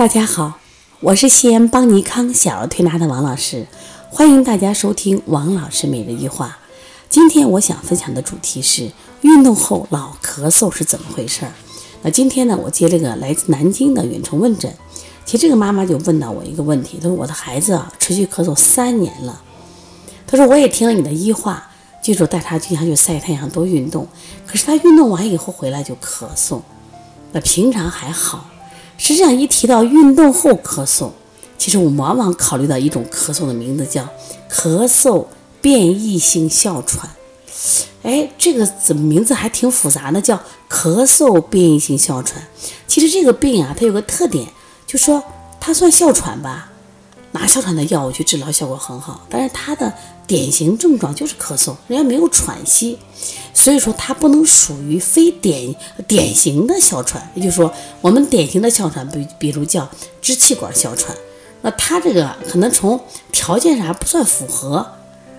大家好，我是西安邦尼康小儿推拿的王老师，欢迎大家收听王老师每日一话。今天我想分享的主题是运动后老咳嗽是怎么回事儿。那今天呢，我接了个来自南京的远程问诊，其实这个妈妈就问到我一个问题，她说我的孩子啊持续咳嗽三年了，她说我也听了你的医话。记住带他经常去晒太阳，多运动。可是他运动完以后回来就咳嗽，那平常还好。实际上一提到运动后咳嗽，其实我们往往考虑到一种咳嗽的名字叫咳嗽变异性哮喘。哎，这个怎么名字还挺复杂的，叫咳嗽变异性哮喘。其实这个病啊，它有个特点，就说它算哮喘吧。拿哮喘的药物去治疗效果很好，但是它的典型症状就是咳嗽，人家没有喘息，所以说它不能属于非典典型的哮喘。也就是说，我们典型的哮喘，比比如叫支气管哮喘，那它这个可能从条件上还不算符合，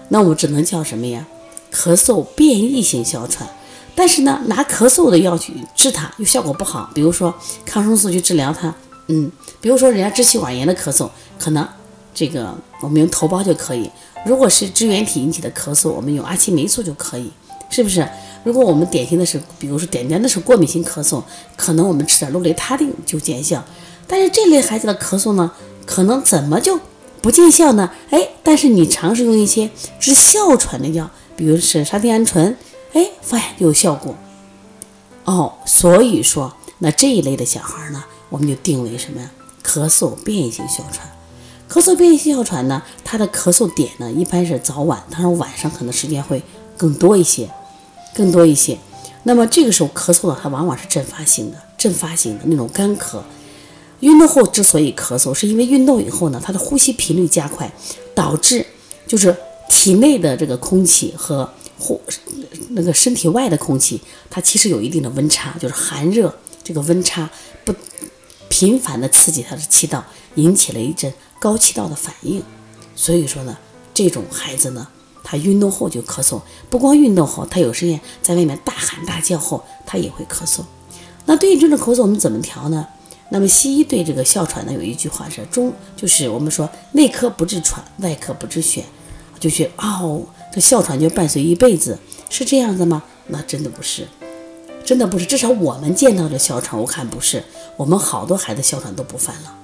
那我们只能叫什么呀？咳嗽变异性哮喘。但是呢，拿咳嗽的药去治它又效果不好，比如说抗生素去治疗它，嗯，比如说人家支气管炎的咳嗽，可能。这个我们用头孢就可以。如果是支原体引起的咳嗽，我们用阿奇霉素就可以，是不是？如果我们典型的是，比如说点点的是过敏性咳嗽，可能我们吃点氯雷他定就见效。但是这类孩子的咳嗽呢，可能怎么就不见效呢？哎，但是你尝试用一些治哮喘的药，比如是沙丁胺醇，哎，发现就有效果。哦，所以说那这一类的小孩呢，我们就定为什么呀？咳嗽变异性哮喘。咳嗽变异性哮喘呢，它的咳嗽点呢一般是早晚，当然晚上可能时间会更多一些，更多一些。那么这个时候咳嗽呢，它往往是阵发性的，阵发性的那种干咳。运动后之所以咳嗽，是因为运动以后呢，它的呼吸频率加快，导致就是体内的这个空气和呼那个身体外的空气，它其实有一定的温差，就是寒热这个温差不频繁的刺激他的气道，引起了一阵。高气道的反应，所以说呢，这种孩子呢，他运动后就咳嗽，不光运动后，他有时间在外面大喊大叫后，他也会咳嗽。那对于这种咳嗽，我们怎么调呢？那么西医对这个哮喘呢，有一句话是中，就是我们说内科不治喘，外科不治癣，就觉得哦，这哮喘就伴随一辈子，是这样子吗？那真的不是，真的不是，至少我们见到的哮喘，我看不是，我们好多孩子哮喘都不犯了。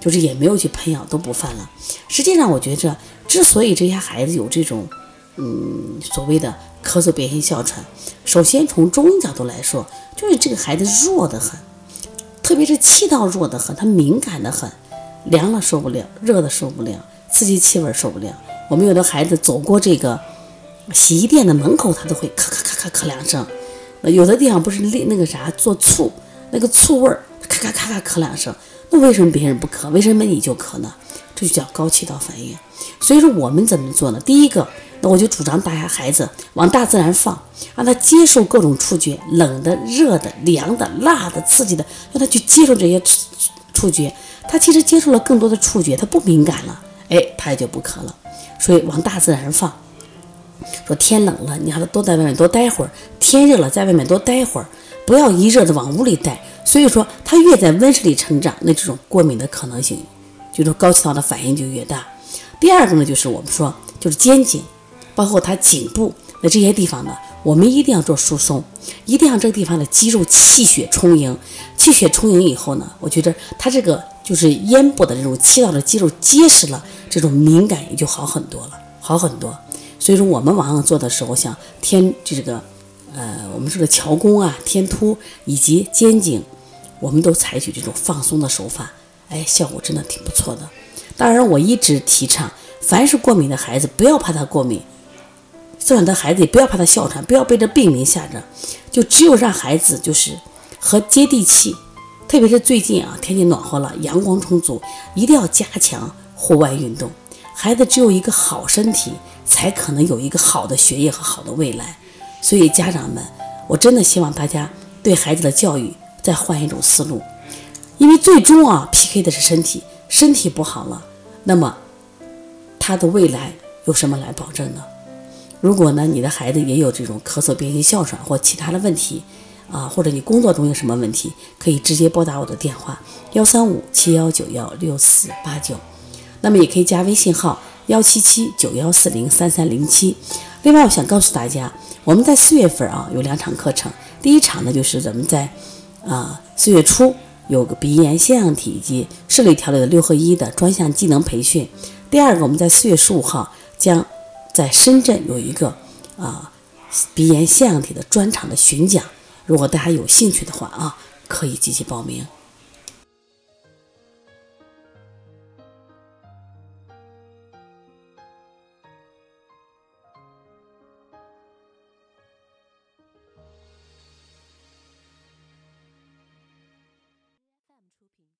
就是也没有去喷药，都不犯了。实际上，我觉着之所以这些孩子有这种，嗯，所谓的咳嗽变性哮喘，首先从中医角度来说，就是这个孩子弱得很，特别是气道弱得很，他敏感得很，凉了受不了，热的受不了，刺激气味受不了。我们有的孩子走过这个洗衣店的门口，他都会咔咔咔咔咳两声。有的地方不是那那个啥做醋，那个醋味儿，咔咔咔咔咳两声。那为什么别人不咳，为什么你就咳呢？这就叫高气道反应。所以说我们怎么做呢？第一个，那我就主张大家孩子往大自然放，让他接受各种触觉，冷的、热的、凉的、辣的、刺激的，让他去接受这些触触觉。他其实接受了更多的触觉，他不敏感了，哎，他也就不咳了。所以往大自然放。说天冷了，你让他多在外面多待会儿；天热了，在外面多待会儿，不要一热的往屋里待。所以说，他越在温室里成长，那这种过敏的可能性，就是高气道的反应就越大。第二个呢，就是我们说，就是肩颈，包括他颈部那这些地方呢，我们一定要做疏松，一定要这个地方的肌肉气血充盈。气血充盈以后呢，我觉得他这个就是咽部的这种气道的肌肉结实了，这种敏感也就好很多了，好很多。所以说，我们往往做的时候，像天这个，呃，我们说的桥弓啊、天突以及肩颈。我们都采取这种放松的手法，哎，效果真的挺不错的。当然，我一直提倡，凡是过敏的孩子，不要怕他过敏；哮喘的孩子也不要怕他哮喘，不要被这病名吓着。就只有让孩子就是和接地气，特别是最近啊，天气暖和了，阳光充足，一定要加强户外运动。孩子只有一个好身体，才可能有一个好的学业和好的未来。所以，家长们，我真的希望大家对孩子的教育。再换一种思路，因为最终啊，PK 的是身体，身体不好了，那么他的未来有什么来保证呢？如果呢，你的孩子也有这种咳嗽、变性哮喘或其他的问题，啊，或者你工作中有什么问题，可以直接拨打我的电话幺三五七幺九幺六四八九，那么也可以加微信号幺七七九幺四零三三零七。另外，我想告诉大家，我们在四月份啊有两场课程，第一场呢就是咱们在啊四月初有个鼻炎、腺样体以及视力调理的六合一的专项技能培训。第二个，我们在四月十五号将在深圳有一个啊鼻炎腺样体的专场的巡讲。如果大家有兴趣的话啊，可以积极报名。